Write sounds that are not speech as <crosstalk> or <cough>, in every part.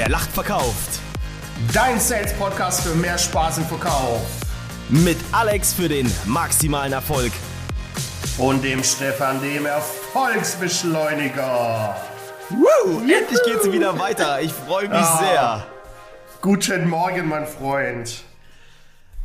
Wer lacht, verkauft. Dein Sales Podcast für mehr Spaß im Verkauf. Mit Alex für den maximalen Erfolg. Und dem Stefan, dem Erfolgsbeschleuniger. Woo, endlich geht's wieder weiter. Ich freue mich Ah. sehr. Guten Morgen, mein Freund.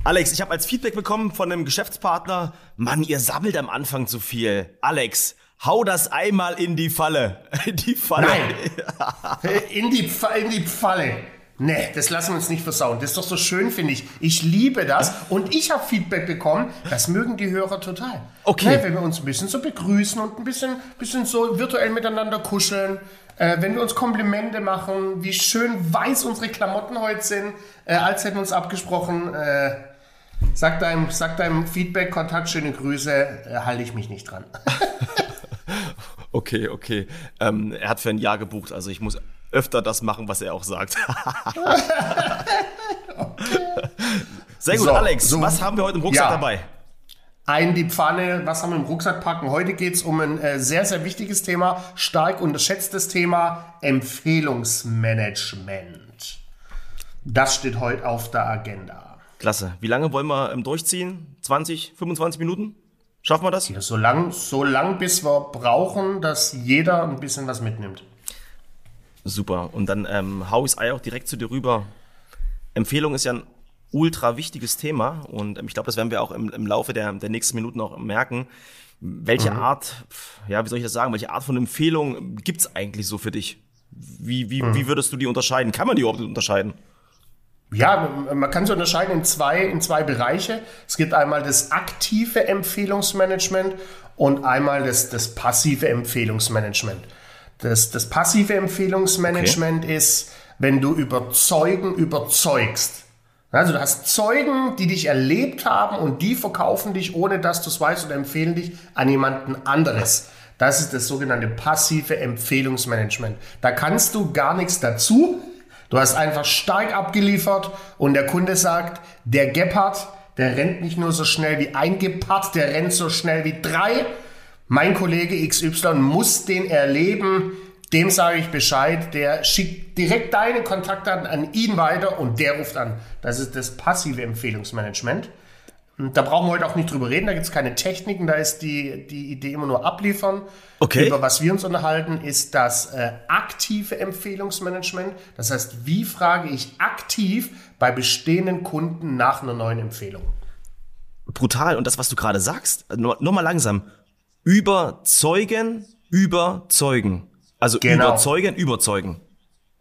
Alex, ich habe als Feedback bekommen von einem Geschäftspartner, Mann, ihr sammelt am Anfang zu viel. Alex, hau das einmal in die Falle. In <laughs> die Falle. Nein. In die, Pf- in die Pfalle. Nee, das lassen wir uns nicht versauen. Das ist doch so schön, finde ich. Ich liebe das. Und ich habe Feedback bekommen, das mögen die Hörer total. Okay. Ne, wenn wir uns ein bisschen so begrüßen und ein bisschen, bisschen so virtuell miteinander kuscheln. Äh, wenn wir uns Komplimente machen, wie schön weiß unsere Klamotten heute sind, äh, als hätten wir uns abgesprochen. Äh, sag, deinem, sag deinem Feedback, Kontakt, schöne Grüße, äh, halte ich mich nicht dran. <laughs> Okay, okay. Ähm, er hat für ein Jahr gebucht, also ich muss öfter das machen, was er auch sagt. <laughs> Sehr gut, So, Alex. so. was haben wir heute im Rucksack Ja. dabei? Ein die Pfanne, was haben wir im Rucksack packen? Heute geht es um ein äh, sehr, sehr wichtiges Thema, stark unterschätztes Thema, Empfehlungsmanagement. Das steht heute auf der Agenda. Klasse. Wie lange wollen wir ähm, durchziehen? 20, 25 Minuten? Schaffen wir das? Ja, so lang, so lang, bis wir brauchen, dass jeder ein bisschen was mitnimmt. Super. Und dann ähm, hau ich's Ei auch direkt zu dir rüber. Empfehlung ist ja ein ultra wichtiges Thema und ähm, ich glaube, das werden wir auch im, im Laufe der, der nächsten Minuten auch merken. Welche Art, pf, ja, wie soll ich das sagen, welche Art von Empfehlung gibt's eigentlich so für dich? Wie, wie, wie würdest du die unterscheiden? Kann man die überhaupt unterscheiden? Ja, man kann sie unterscheiden in zwei, in zwei Bereiche. Es gibt einmal das aktive Empfehlungsmanagement und einmal das, das passive Empfehlungsmanagement. Das, das passive Empfehlungsmanagement ist, wenn du überzeugen überzeugst. Also du hast Zeugen, die dich erlebt haben und die verkaufen dich, ohne dass du es weißt, oder empfehlen dich an jemanden anderes. Das ist das sogenannte passive Empfehlungsmanagement. Da kannst du gar nichts dazu. Du hast einfach stark abgeliefert und der Kunde sagt, der Gepard, der rennt nicht nur so schnell wie ein Gepard, der rennt so schnell wie drei. Mein Kollege XY muss den erleben. Dem sage ich Bescheid. Der schickt direkt deine Kontaktdaten an ihn weiter und der ruft an. Das ist das passive Empfehlungsmanagement. Da brauchen wir heute auch nicht drüber reden, da gibt es keine Techniken, da ist die, die Idee immer nur abliefern. Okay. Über was wir uns unterhalten, ist das äh, aktive Empfehlungsmanagement. Das heißt, wie frage ich aktiv bei bestehenden Kunden nach einer neuen Empfehlung? Brutal. Und das, was du gerade sagst, nur, nur mal langsam. Überzeugen, überzeugen. Also Genau. überzeugen, überzeugen.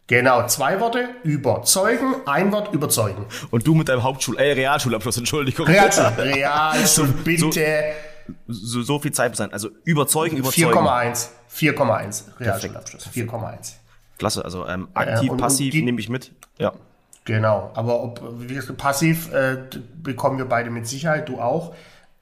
Genau, zwei Worte, überzeugen, ein Wort, überzeugen. Und du mit deinem Hauptschul-, äh, Realschulabschluss, <laughs> Entschuldigung. Realschul, <laughs> Realschul, bitte. so, so viel Zeit sein. Also überzeugen, überzeugen. 4,1. 4,1. Realschulabschluss. 4,1. Klasse, also ähm, aktiv, und- und passiv die- nehme ich mit. Ja. Genau, aber ob passiv äh, bekommen wir beide mit Sicherheit, du auch.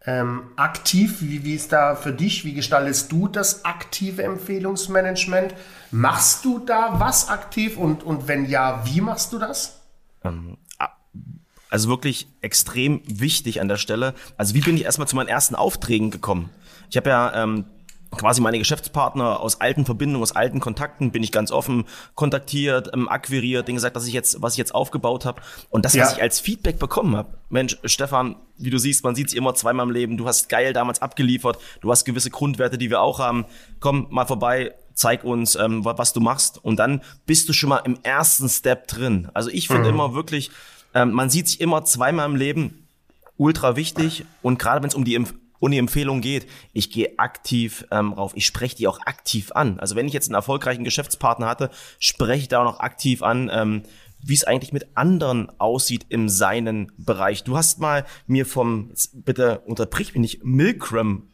Ähm, aktiv, wie, wie ist da für dich? Wie gestaltest du das aktive Empfehlungsmanagement? Machst du da was aktiv und, und wenn ja, wie machst du das? Also wirklich extrem wichtig an der Stelle. Also wie bin ich erstmal zu meinen ersten Aufträgen gekommen? Ich habe ja ähm, quasi meine Geschäftspartner aus alten Verbindungen, aus alten Kontakten, bin ich ganz offen kontaktiert, ähm, akquiriert, denen gesagt, dass ich jetzt, was ich jetzt aufgebaut habe. Und das, was Ja. ich als Feedback bekommen habe, Mensch, Stefan, wie du siehst, man sieht sich immer zweimal im Leben, du hast geil damals abgeliefert, du hast gewisse Grundwerte, die wir auch haben. Komm mal vorbei, zeig uns, ähm, wa- was du machst. Und dann bist du schon mal im ersten Step drin. Also ich finde immer wirklich, ähm, man sieht sich immer zweimal im Leben, ultra wichtig. Und gerade wenn es um die Um die Empfehlung geht, ich gehe aktiv ähm, rauf. Ich spreche die auch aktiv an. Also wenn ich jetzt einen erfolgreichen Geschäftspartner hatte, spreche ich da auch noch aktiv an, ähm, wie es eigentlich mit anderen aussieht im seinen Bereich. Du hast mal mir vom, bitte unterbrich mich nicht, Milgram,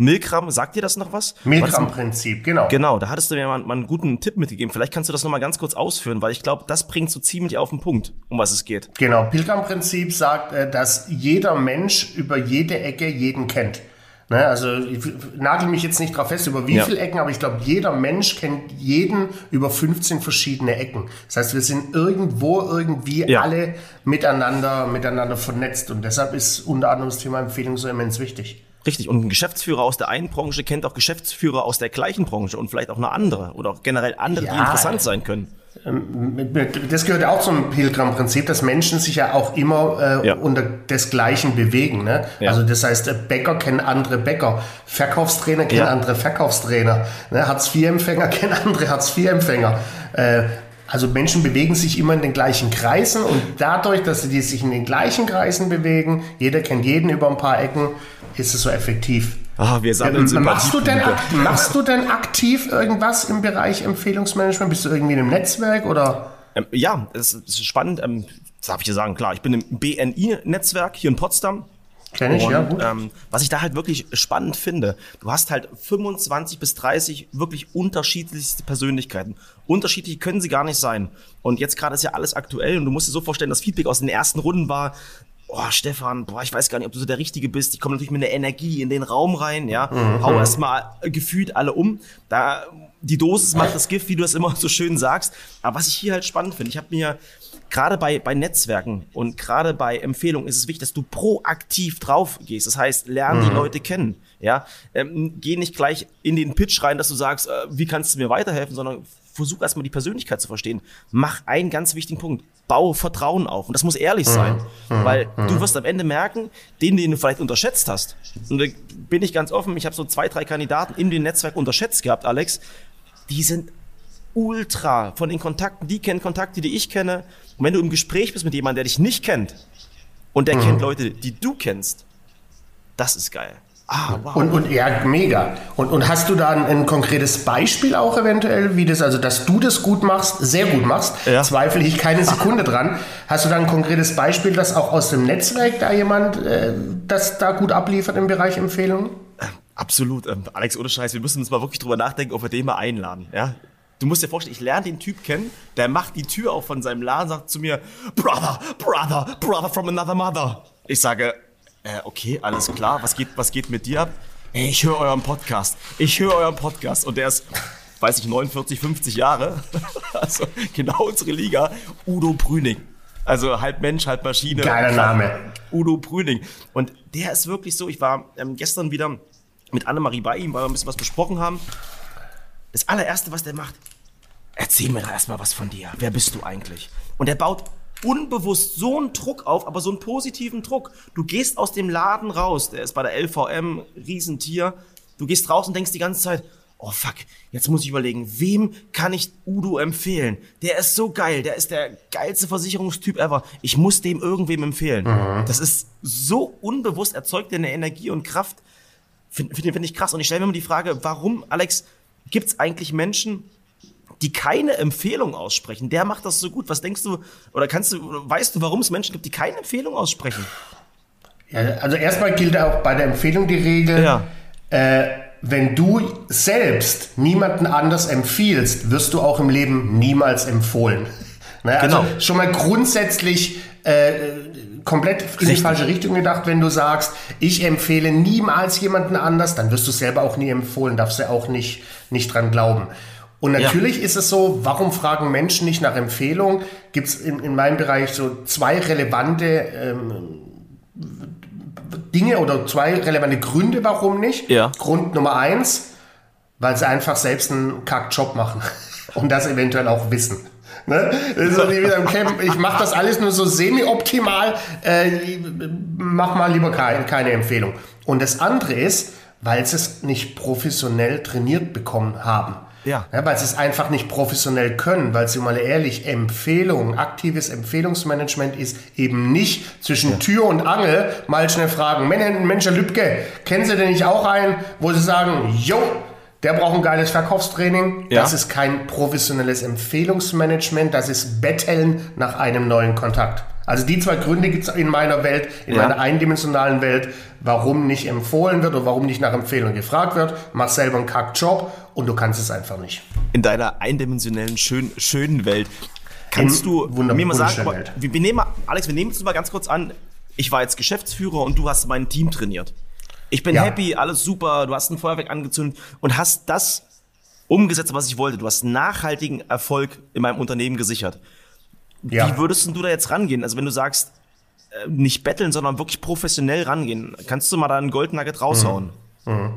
Milgram, sagt dir das noch was? Milgram-Prinzip, genau. Genau, da hattest du mir mal, mal einen guten Tipp mitgegeben. Vielleicht kannst du das nochmal ganz kurz ausführen, weil ich glaube, das bringt so ziemlich auf den Punkt, um was es geht. Genau, Pilgram-Prinzip sagt, äh, dass jeder Mensch über jede Ecke jeden kennt. Ne, also ich nagel mich jetzt nicht drauf fest, über wie Ja. viele Ecken, aber ich glaube, jeder Mensch kennt jeden über 15 verschiedene Ecken. Das heißt, wir sind irgendwo irgendwie Ja. alle miteinander, miteinander vernetzt. Und deshalb ist unter anderem das Thema Empfehlung so immens wichtig. Richtig. Und ein Geschäftsführer aus der einen Branche kennt auch Geschäftsführer aus der gleichen Branche und vielleicht auch eine andere oder auch generell andere, die Ja. interessant sein können. Ähm, das gehört auch zum Pilgram-Prinzip, dass Menschen sich ja auch immer äh, ja. unter desgleichen bewegen. Ne? Ja. Also das heißt, äh, Bäcker kennen andere Bäcker, Verkaufstrainer kennen ja. andere Verkaufstrainer, ne? Hartz-IV-Empfänger <laughs> kennen andere Hartz-IV-Empfänger. Äh, also Menschen bewegen sich immer in den gleichen Kreisen und dadurch, dass sie sich in den gleichen Kreisen bewegen, jeder kennt jeden über ein paar Ecken, ist es so effektiv. Ah, wir sammeln ähm, machst du, denn, machst du denn aktiv irgendwas im Bereich Empfehlungsmanagement? Bist du irgendwie in einem Netzwerk oder? Ähm, ja, es ist spannend. Ähm, darf ich dir sagen, klar. Ich bin im BNI-Netzwerk hier in Potsdam. Kenn ich, und, ja. Gut. Ähm, was ich da halt wirklich spannend finde, du hast halt 25 bis 30 wirklich unterschiedlichste Persönlichkeiten. Unterschiedlich können sie gar nicht sein. Und jetzt gerade ist ja alles aktuell und du musst dir so vorstellen, das Feedback aus den ersten Runden war, oh Stefan, boah, ich weiß gar nicht, ob du so der Richtige bist. Ich komme natürlich mit einer Energie in den Raum rein, ja, mhm. hau erstmal gefühlt alle um. Da die Dosis macht das Gift, wie du es immer so schön sagst. Aber was ich hier halt spannend finde, ich habe mir gerade bei, bei Netzwerken und gerade bei Empfehlungen ist es wichtig, dass du proaktiv drauf gehst. Das heißt, lern die mhm. Leute kennen. Ja, ähm, geh nicht gleich in den Pitch rein, dass du sagst, äh, wie kannst du mir weiterhelfen, sondern versuch erstmal die Persönlichkeit zu verstehen. Mach einen ganz wichtigen Punkt. Bau Vertrauen auf. Und das muss ehrlich mhm. sein. Mhm. Weil mhm. du wirst am Ende merken, den, den du vielleicht unterschätzt hast. Und da bin ich ganz offen, ich habe so zwei, drei Kandidaten in dem Netzwerk unterschätzt gehabt, Alex. Die sind ultra von den Kontakten, die kennen Kontakte, die ich kenne. Und wenn du im Gespräch bist mit jemandem, der dich nicht kennt und der mhm. kennt Leute, die du kennst, das ist geil. Ah, wow. Und, und ja, mega. Und, und hast du da ein, ein, konkretes Beispiel auch eventuell, wie das, also dass du das gut machst, sehr gut machst, ja. zweifle ich keine Sekunde dran. Hast du da ein konkretes Beispiel, dass auch aus dem Netzwerk da jemand äh, das da gut abliefert im Bereich Empfehlungen? Absolut. Ähm, Alex, ohne Scheiß, wir müssen uns mal wirklich drüber nachdenken, ob wir den mal einladen. Ja? Du musst dir vorstellen, ich lerne den Typ kennen, der macht die Tür auf von seinem Laden, sagt zu mir, Brother, Brother, Brother from another mother. Ich sage, äh, okay, alles klar, was geht, was geht mit dir ab? Ich höre euren Podcast. Ich höre euren Podcast. Und der ist, weiß ich, 49, 50 Jahre. <laughs> also genau unsere Liga. Udo Brüning. Also halb Mensch, halb Maschine. Geiler Name. Udo Brüning. Und der ist wirklich so, ich war ähm, gestern wieder mit Annemarie bei ihm, weil wir ein bisschen was besprochen haben. Das allererste, was der macht, erzähl mir erstmal was von dir. Wer bist du eigentlich? Und er baut unbewusst so einen Druck auf, aber so einen positiven Druck. Du gehst aus dem Laden raus, der ist bei der LVM, Riesentier. Du gehst raus und denkst die ganze Zeit, oh fuck, jetzt muss ich überlegen, wem kann ich Udo empfehlen? Der ist so geil, der ist der geilste Versicherungstyp ever. Ich muss dem irgendwem empfehlen. Mhm. Das ist so unbewusst, erzeugt dir eine Energie und Kraft. Finde find, find ich krass. Und ich stelle mir immer die Frage, warum, Alex, gibt es eigentlich Menschen, die keine Empfehlung aussprechen. Der macht das so gut. Was denkst du, oder kannst du, weißt du, warum es Menschen gibt, die keine Empfehlung aussprechen? Ja, also erstmal gilt auch bei der Empfehlung die Regel, ja. äh, wenn du selbst niemanden anders empfiehlst, wirst du auch im Leben niemals empfohlen. <laughs> Ne? Also genau. schon mal grundsätzlich äh, komplett in Richtig. die falsche Richtung gedacht, wenn du sagst, ich empfehle niemals jemanden anders, dann wirst du selber auch nie empfohlen, darfst du auch nicht, nicht dran glauben. Und natürlich ja. ist es so, warum fragen Menschen nicht nach Empfehlung? Gibt es in, in meinem Bereich so zwei relevante ähm, Dinge oder zwei relevante Gründe, warum nicht. Ja. Grund Nummer eins, weil sie einfach selbst einen Kackjob machen <laughs> und das eventuell auch wissen. Ne? So wie wieder im Camp, ich mache das alles nur so semi-optimal, äh, mach mal lieber keine, keine Empfehlung. Und das andere ist, weil sie es nicht professionell trainiert bekommen haben. Ja. ja. Weil sie es einfach nicht professionell können, weil sie mal ehrlich, Empfehlung, aktives Empfehlungsmanagement ist eben nicht zwischen ja. Tür und Angel mal schnell fragen, Mensch, Herr Lübke, kennen Sie denn nicht auch einen, wo Sie sagen, jo, der braucht ein geiles Verkaufstraining. Ja. Das ist kein professionelles Empfehlungsmanagement, das ist Betteln nach einem neuen Kontakt. Also die zwei Gründe gibt es in meiner Welt, in ja. meiner eindimensionalen Welt, warum nicht empfohlen wird oder warum nicht nach Empfehlung gefragt wird. Mach selber einen Kackjob und du kannst es einfach nicht. In deiner eindimensionellen, schön, schönen Welt. Kannst in du mir mal sagen, aber, wir, wir nehmen mal, Alex, wir nehmen es mal ganz kurz an. Ich war jetzt Geschäftsführer und du hast mein Team trainiert. Ich bin ja. happy, alles super, du hast ein Feuerwerk angezündet und hast das umgesetzt, was ich wollte. Du hast nachhaltigen Erfolg in meinem Unternehmen gesichert. Ja. Wie würdest du da jetzt rangehen? Also wenn du sagst, äh, nicht betteln, sondern wirklich professionell rangehen, kannst du mal da einen Gold Nugget raushauen? Mhm. Mhm.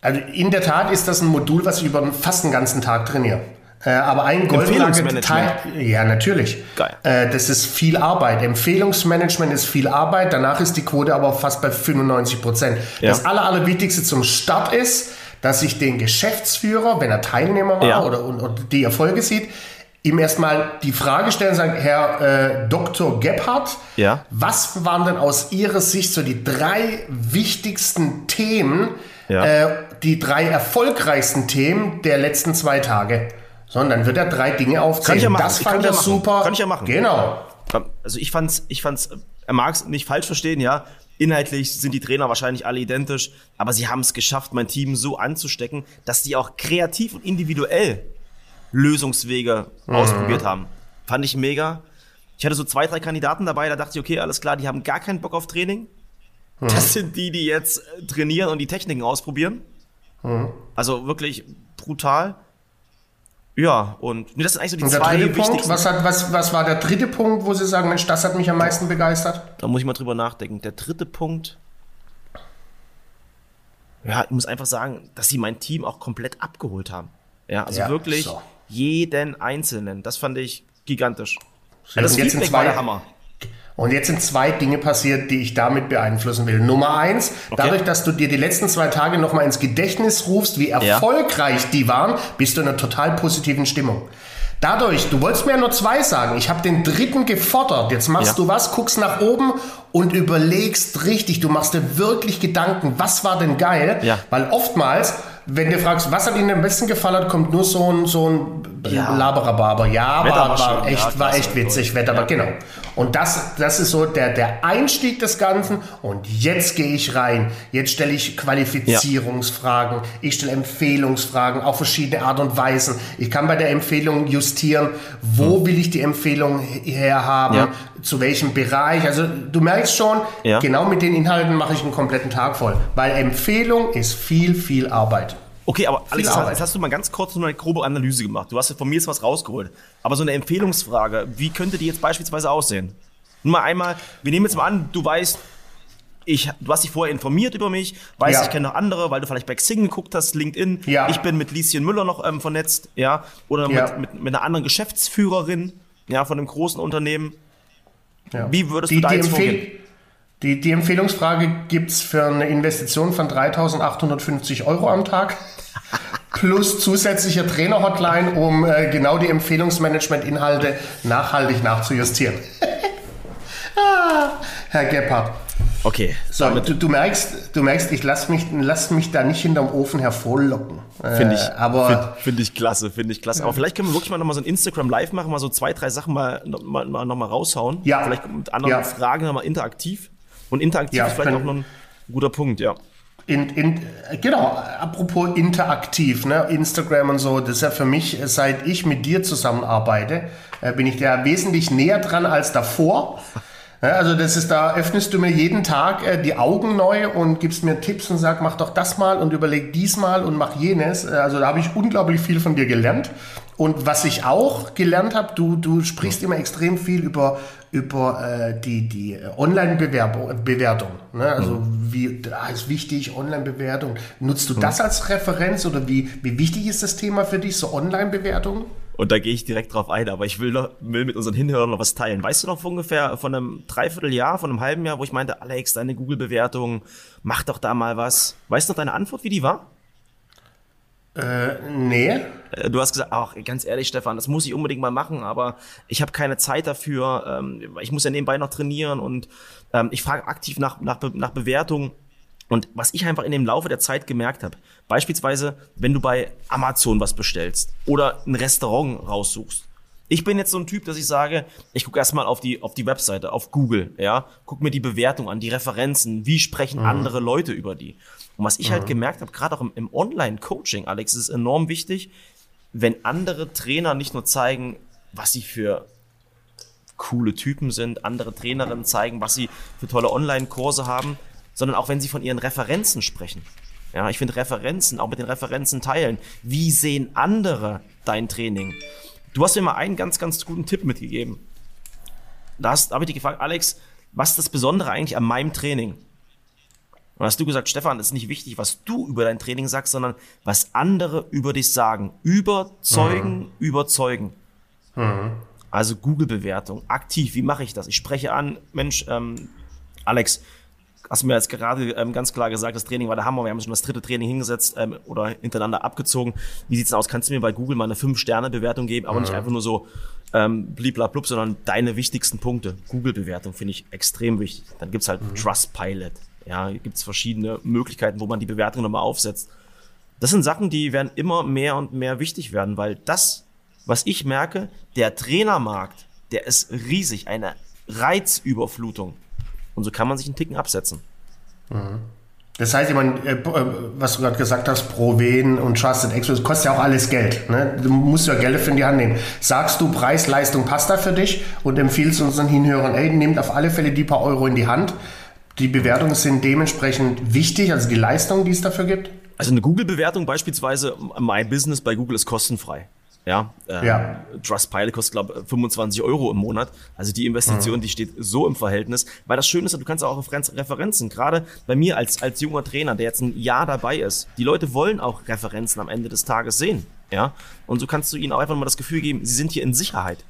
Also in der Tat ist das ein Modul, was ich über fast den ganzen Tag trainiere. Äh, aber ein Goldnugget-Teil, ja natürlich. Geil. Äh, das ist viel Arbeit. Empfehlungsmanagement ist viel Arbeit. Danach ist die Quote aber fast bei 95 Prozent. Ja. Das aller, allerwichtigste zum Start ist, dass ich den Geschäftsführer, wenn er Teilnehmer war Ja. oder, und, und die Erfolge sieht, ihm erstmal die Frage stellen, sagen, Herr äh, Dr. Gebhardt, Ja. was waren denn aus Ihrer Sicht so die drei wichtigsten Themen, Ja. äh, die drei erfolgreichsten Themen der letzten zwei Tage? Sondern wird er drei Dinge aufzählen. Kann ich ja machen. Das Ich fand er ja super. Kann ich ja machen. Genau. Also ich fand's, ich fand's, er mag es nicht falsch verstehen, ja. Inhaltlich sind die Trainer wahrscheinlich alle identisch, aber sie haben es geschafft, mein Team so anzustecken, dass die auch kreativ und individuell Lösungswege ausprobiert haben. Fand ich mega. Ich hatte so zwei, drei Kandidaten dabei, da dachte ich, okay, alles klar, die haben gar keinen Bock auf Training. Das sind die, die jetzt äh, trainieren und die Techniken ausprobieren. Also wirklich brutal. Ja, und nee, das sind eigentlich so die Und der zwei dritte Punkt, wichtigsten. was, hat, was, was war der dritte Punkt, wo Sie sagen, Mensch, das hat mich am meisten begeistert? Da muss ich mal drüber nachdenken. Der dritte Punkt. Ja, ich muss einfach sagen, dass sie mein Team auch komplett abgeholt haben. Ja, also Ja, wirklich so. jeden Einzelnen. Das fand ich gigantisch. Ja, und das jetzt Feedback war zwei- der Hammer. Und jetzt sind zwei Dinge passiert, die ich damit beeinflussen will. Nummer eins, dadurch, dass du dir die letzten zwei Tage nochmal ins Gedächtnis rufst, wie erfolgreich die waren, bist du in einer total positiven Stimmung. Dadurch, du wolltest mir ja nur zwei sagen, ich habe den dritten gefordert. Jetzt machst Ja. du was, guckst nach oben und überlegst richtig. Du machst dir wirklich Gedanken, was war denn geil? Ja. Weil oftmals, wenn du fragst, was hat Ihnen am besten gefallen, kommt nur so ein, so ein Ja. Laberababer. Ja, war, war schön, echt, ja, war echt witzig, Wetter, aber genau. Und das, das ist so der, der Einstieg des Ganzen. Und jetzt gehe ich rein. Jetzt stelle ich Qualifizierungsfragen. Ich stelle Empfehlungsfragen auf verschiedene Art und Weisen. Ich kann bei der Empfehlung justieren, wo will ich die Empfehlung herhaben, Ja. zu welchem Bereich. Also du merkst schon, Ja. genau mit den Inhalten mache ich einen kompletten Tag voll. Weil Empfehlung ist viel, viel Arbeit. Okay, aber Alex, jetzt, hast du mal ganz kurz nur eine grobe Analyse gemacht. Du hast ja von mir jetzt was rausgeholt. Aber so eine Empfehlungsfrage, wie könnte die jetzt beispielsweise aussehen? Nur mal einmal, wir nehmen jetzt mal an, du weißt, ich, du hast dich vorher informiert über mich, weißt, Ja. ich kenne noch andere, weil du vielleicht bei Xing geguckt hast, LinkedIn. Ja. Ich bin mit Lieschen Müller noch ähm, vernetzt, ja, oder Ja. Mit, mit, mit einer anderen Geschäftsführerin, ja, von einem großen Unternehmen. Ja. Wie würdest die, du da jetzt vorgehen? Die, die Empfehlungsfrage gibt es für eine Investition von 3.850 Euro am Tag. <laughs> Plus zusätzlicher Trainer-Hotline, um äh, genau die Empfehlungsmanagement-Inhalte nachhaltig nachzujustieren. <laughs> ah, Herr Gebhardt. Okay, So, du, du, merkst, du merkst, ich lasse mich, lass mich da nicht hinterm Ofen hervorlocken. Finde ich, Äh, aber find, find ich klasse, finde ich klasse. Aber vielleicht können wir wirklich mal nochmal so ein Instagram Live machen, mal so zwei, drei Sachen mal, noch mal, mal, noch mal raushauen. Ja. Vielleicht mit anderen Ja. Fragen nochmal interaktiv. Und interaktiv Ja, ist vielleicht auch noch ein guter Punkt, ja. In, in, genau, apropos interaktiv, ne, Instagram und so, das ist ja für mich, seit ich mit dir zusammenarbeite, äh, bin ich da wesentlich näher dran als davor. Also das ist, da öffnest du mir jeden Tag äh, die Augen neu und gibst mir Tipps und sag, mach doch das mal und überleg diesmal und mach jenes. Äh, Also da habe ich unglaublich viel von dir gelernt. Und was ich auch gelernt habe, du, du sprichst immer extrem viel über, über äh, die, die Online-Bewertung. Ne? Also wie da ist wichtig, Online-Bewertung. Nutzt du das als Referenz oder wie, wie wichtig ist das Thema für dich, so Online-Bewertung? Und da gehe ich direkt drauf ein, aber ich will, noch, will mit unseren Hinhörern noch was teilen. Weißt du noch von ungefähr von einem Dreivierteljahr, von einem halben Jahr, wo ich meinte, Alex, deine Google-Bewertung, mach doch da mal was. Weißt du noch deine Antwort, wie die war? Äh, nee. Äh, Du hast gesagt, ach, ganz ehrlich, Stefan, das muss ich unbedingt mal machen, aber ich habe keine Zeit dafür. Ähm, ich muss ja nebenbei noch trainieren und ähm, ich frage aktiv nach, nach, nach Bewertungen. Und was ich einfach in dem Laufe der Zeit gemerkt habe, beispielsweise, wenn du bei Amazon was bestellst oder ein Restaurant raussuchst. Ich bin jetzt so ein Typ, dass ich sage, ich gucke erstmal auf die, auf die Webseite, auf Google, ja, guck mir die Bewertung an, die Referenzen, wie sprechen andere Leute über die. Und was ich halt gemerkt habe, gerade auch im, im Online-Coaching, Alex, ist es enorm wichtig, wenn andere Trainer nicht nur zeigen, was sie für coole Typen sind, andere Trainerinnen zeigen, was sie für tolle Online-Kurse haben, sondern auch wenn sie von ihren Referenzen sprechen. Ja, ich finde Referenzen, auch mit den Referenzen teilen. Wie sehen andere dein Training? Du hast mir mal einen ganz, ganz guten Tipp mitgegeben. Da, da habe ich dich gefragt, Alex, was ist das Besondere eigentlich an meinem Training? Und Und hast du gesagt, Stefan, es ist nicht wichtig, was du über dein Training sagst, sondern was andere über dich sagen. Überzeugen, mhm. überzeugen. Mhm. Also Google-Bewertung, aktiv, wie mache ich das? Ich spreche an, Mensch, ähm, Alex, hast du mir jetzt gerade ähm, ganz klar gesagt, das Training war der Hammer, wir haben schon das dritte Training hingesetzt ähm, oder hintereinander abgezogen. Wie sieht's denn aus? Kannst du mir bei Google mal eine 5-Sterne-Bewertung geben, aber mhm. nicht einfach nur so ähm, bliblablub, sondern deine wichtigsten Punkte. Google-Bewertung finde ich extrem wichtig. Dann gibt's halt mhm. Trustpilot. Ja, gibt's verschiedene Möglichkeiten, wo man die Bewertung nochmal aufsetzt. Das sind Sachen, die werden immer mehr und mehr wichtig werden, weil das, was ich merke, der Trainermarkt, der ist riesig, eine Reizüberflutung. Und so kann man sich einen Ticken absetzen. Mhm. Das heißt, ich meine, äh, äh, was du gerade gesagt hast, Proven und Trusted Experts, kostet ja auch alles Geld. Ne? Du musst ja Geld für in die Hand nehmen. Sagst du, Preis, Leistung passt da für dich und empfiehlst unseren Hinhörern, ey, nehmt auf alle Fälle die paar Euro in die Hand. Die Bewertungen sind dementsprechend wichtig, also die Leistung, die es dafür gibt? Also eine Google-Bewertung beispielsweise, My Business bei Google ist kostenfrei. Ja, ähm, ja. Trustpilot kostet, glaube ich, 25 Euro im Monat. Also die Investition, mhm. die steht so im Verhältnis. Weil das Schöne ist, du kannst auch Referenzen, gerade bei mir als, als junger Trainer, der jetzt ein Jahr dabei ist, die Leute wollen auch Referenzen am Ende des Tages sehen. Ja, und so kannst du ihnen auch einfach mal das Gefühl geben, sie sind hier in Sicherheit.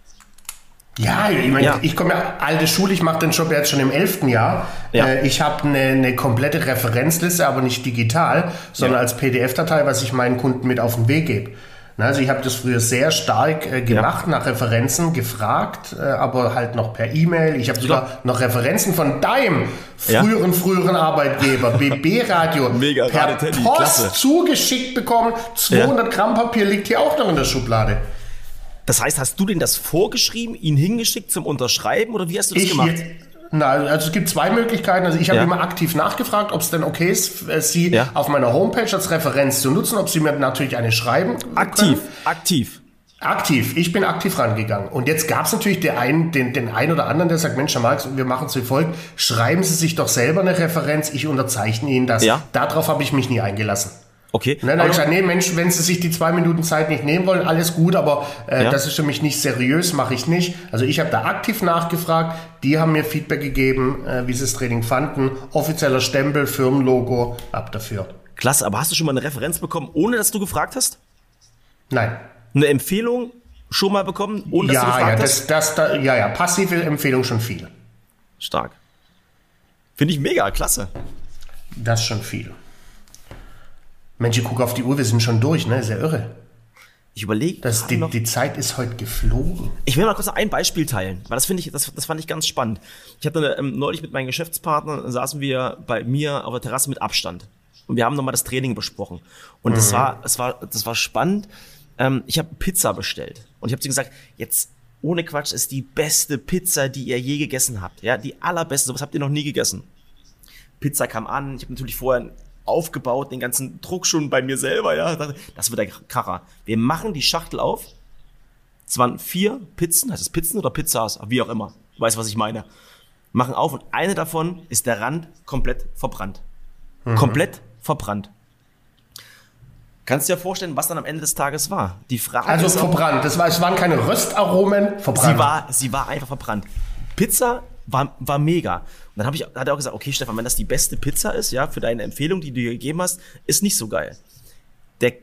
Ja, ich meine, ja. ich komme ja alte Schule, ich mache den Job jetzt schon im elften Jahr. Ja. Äh, ich habe eine, eine komplette Referenzliste, aber nicht digital, sondern ja. als PDF-Datei, was ich meinen Kunden mit auf den Weg gebe. Also ich habe das früher sehr stark äh, gemacht, ja. nach Referenzen gefragt, äh, aber halt noch per E-Mail. Ich habe sogar noch Referenzen von deinem früheren, ja. früheren Arbeitgeber, <laughs> BB Radio, Mega, per Post Klasse. zugeschickt bekommen. 200 ja. Gramm Papier liegt hier auch noch in der Schublade. Das heißt, hast du denn das vorgeschrieben, ihn hingeschickt zum Unterschreiben oder wie hast du das ich gemacht? Na, also es gibt zwei Möglichkeiten. Also ich habe ja. immer aktiv nachgefragt, ob es denn okay ist, äh, sie ja. auf meiner Homepage als Referenz zu nutzen, ob sie mir natürlich eine schreiben. Aktiv, können. aktiv. Aktiv, ich bin aktiv rangegangen. Und jetzt gab es natürlich den einen, den, den einen oder anderen, der sagt, Mensch, Herr Marx, wir machen es wie folgt, schreiben Sie sich doch selber eine Referenz, ich unterzeichne Ihnen das. Ja. Darauf habe ich mich nie eingelassen. Okay. Dann habe ich gesagt, nee, Mensch, wenn Sie sich die zwei Minuten Zeit nicht nehmen wollen, alles gut, aber äh, ja. das ist für mich nicht seriös, mache ich nicht. Also ich habe da aktiv nachgefragt, die haben mir Feedback gegeben, äh, wie sie das Training fanden. Offizieller Stempel, Firmenlogo, ab dafür. Klasse, aber hast du schon mal eine Referenz bekommen, ohne dass du gefragt hast? Nein. Eine Empfehlung schon mal bekommen, ohne dass ja, du gefragt ja, hast? Das, das, da, ja, ja, passive Empfehlung schon viel. Stark. Finde ich mega, klasse. Das ist schon viel. Mensch, ich gucke auf die Uhr, wir sind schon durch, ne? Ist ja irre. Ich überlege. Die, die Zeit ist heute geflogen. Ich will mal kurz ein Beispiel teilen, weil das finde ich, das, das fand ich ganz spannend. Ich hatte ähm, neulich mit meinem Geschäftspartner, saßen wir bei mir auf der Terrasse mit Abstand. Und wir haben nochmal das Training besprochen. Und mhm. das war, das war, das war spannend. Ähm, ich habe Pizza bestellt. Und ich habe zu gesagt, jetzt ohne Quatsch ist die beste Pizza, die ihr je gegessen habt. Ja, die allerbeste. Sowas habt ihr noch nie gegessen. Pizza kam an. Ich habe natürlich vorher aufgebaut, den ganzen Druck schon bei mir selber, ja. Das wird der Kracher. Wir machen die Schachtel auf. Es waren vier Pizzen, heißt es Pizzen oder Pizzas, wie auch immer. Du weißt, was ich meine. Machen auf und eine davon ist der Rand komplett verbrannt. Mhm. Komplett verbrannt. Kannst du dir vorstellen, was dann am Ende des Tages war? Die Frage also ist verbrannt. Auch, das war, es waren keine Röstaromen, verbrannt. Sie war, sie war einfach verbrannt. Pizza war, war mega. Und dann hab ich, hat er auch gesagt, okay, Stefan, wenn das die beste Pizza ist, ja, für deine Empfehlung, die du dir gegeben hast, ist nicht so geil. Der,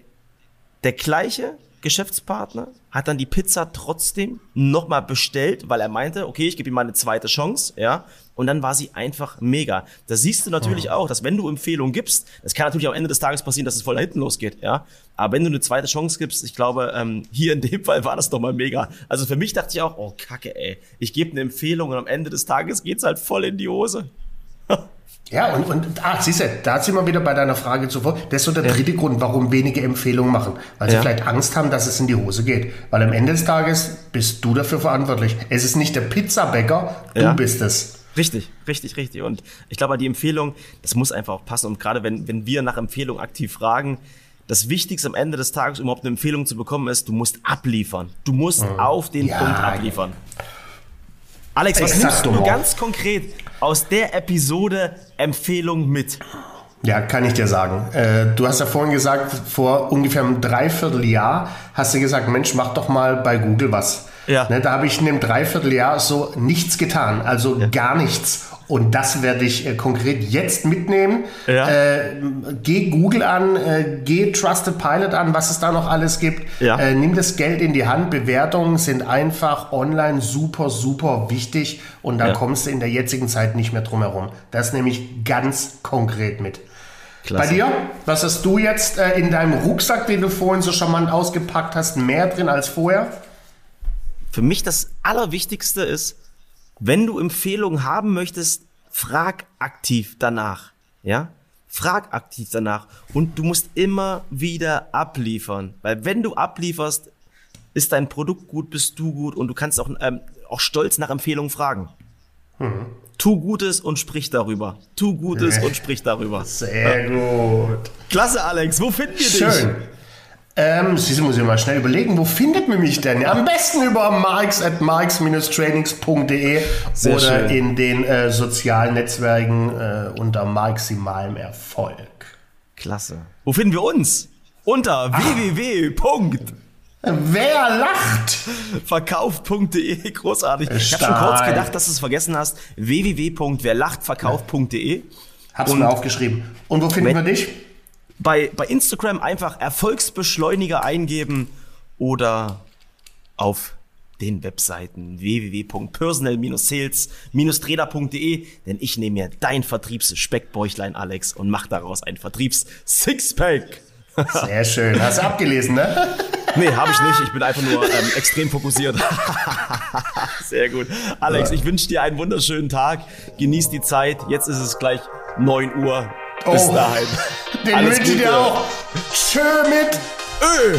der gleiche Geschäftspartner hat dann die Pizza trotzdem nochmal bestellt, weil er meinte, okay, ich gebe ihm mal eine zweite Chance, ja. Und dann war sie einfach mega. Da siehst du natürlich mhm. auch, dass wenn du Empfehlungen gibst, das kann natürlich am Ende des Tages passieren, dass es voll da hinten losgeht, ja. Aber wenn du eine zweite Chance gibst, ich glaube, ähm, hier in dem Fall war das doch mal mega. Also für mich dachte ich auch, oh Kacke, ey, ich gebe eine Empfehlung und am Ende des Tages geht's halt voll in die Hose. <laughs> Ja, und, und ah, siehst du, da sind wir wieder bei deiner Frage zuvor. Das ist so der ja. dritte Grund, warum wenige Empfehlungen machen. Weil sie ja. vielleicht Angst haben, dass es in die Hose geht. Weil am Ende des Tages bist du dafür verantwortlich. Es ist nicht der Pizzabäcker, du ja. bist es. Richtig, richtig, richtig. Und ich glaube, die Empfehlung, das muss einfach auch passen. Und gerade wenn, wenn wir nach Empfehlung aktiv fragen, das Wichtigste am Ende des Tages, um überhaupt eine Empfehlung zu bekommen, ist, du musst abliefern. Du musst mhm. auf den Punkt abliefern. Alex, was nimmst du ganz konkret aus der Episode Empfehlung mit? Ja, kann ich dir sagen. Äh, du hast ja vorhin gesagt, vor ungefähr einem Dreivierteljahr hast du gesagt, Mensch, mach doch mal bei Google was. Ja. Ne, da habe ich in einem Dreivierteljahr so nichts getan, also ja. gar nichts. Und das werde ich äh, konkret jetzt mitnehmen. Ja. Äh, geh Google an, äh, geh Trusted Pilot an, was es da noch alles gibt. Ja. Äh, nimm das Geld in die Hand. Bewertungen sind einfach online super, super wichtig. Und da Ja. kommst du in der jetzigen Zeit nicht mehr drum herum. Das nehme ich ganz konkret mit. Klasse. Bei dir? Was hast du jetzt äh, in deinem Rucksack, den du vorhin so charmant ausgepackt hast, mehr drin als vorher? Für mich das Allerwichtigste ist, wenn du Empfehlungen haben möchtest, frag aktiv danach. Ja? Frag aktiv danach. Und du musst immer wieder abliefern. Weil wenn du ablieferst, ist dein Produkt gut, bist du gut und du kannst auch, ähm, auch stolz nach Empfehlungen fragen. Tu Gutes und sprich darüber. Tu Gutes und sprich darüber. Sehr gut. Klasse, Alex. Wo finden wir dich? Schön. Ähm, du, muss ich mal schnell überlegen, wo findet man mich denn? Am besten über marx at marx-trainings.de Sehr oder schön. in den äh, sozialen Netzwerken äh, unter maximalem Erfolg. Klasse. Wo finden wir uns? Unter www. Wer lacht? verkauf.de, großartig. Ich habe schon kurz gedacht, dass du es vergessen hast. www.werlachtverkauf.de. Hab's Und- mir aufgeschrieben. Und wo finden wir dich? Bei, bei Instagram einfach Erfolgsbeschleuniger eingeben oder auf den Webseiten www.personal-sales-trainer.de, denn ich nehme mir dein Vertriebs-Speckbäuchlein, Alex, und mach daraus ein Vertriebs-Sixpack. Sehr schön. Hast du abgelesen, ne? Nee, habe ich nicht. Ich bin einfach nur ähm, extrem fokussiert. <laughs> Sehr gut. Alex, ich wünsche dir einen wunderschönen Tag. Genieß die Zeit. Jetzt ist es gleich 9 Uhr. Bis Oh. dahin. Den wünsche ich dir auch. Tschö mit Ö.